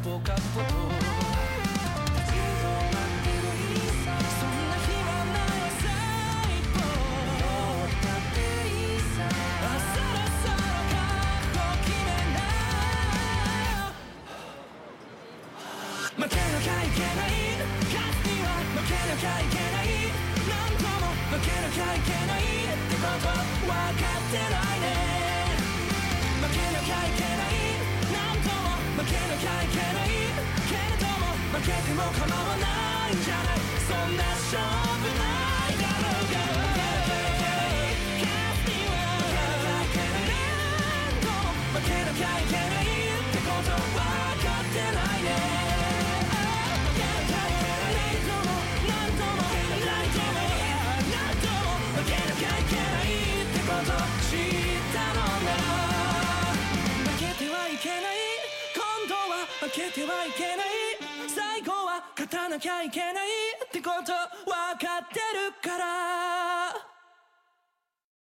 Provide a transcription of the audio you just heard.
っ」負けなきゃいけない勝つには負けなきゃいけない何度も負けなきゃいけないってこと分かってないねけても構わないんじゃないそんな勝負ないだろうが負けなきゃいけないってこと分かってないねこと知ったのな負けてはいけない。今度は負けてはいけない。最後は勝たなきゃいけないってこと分かってるから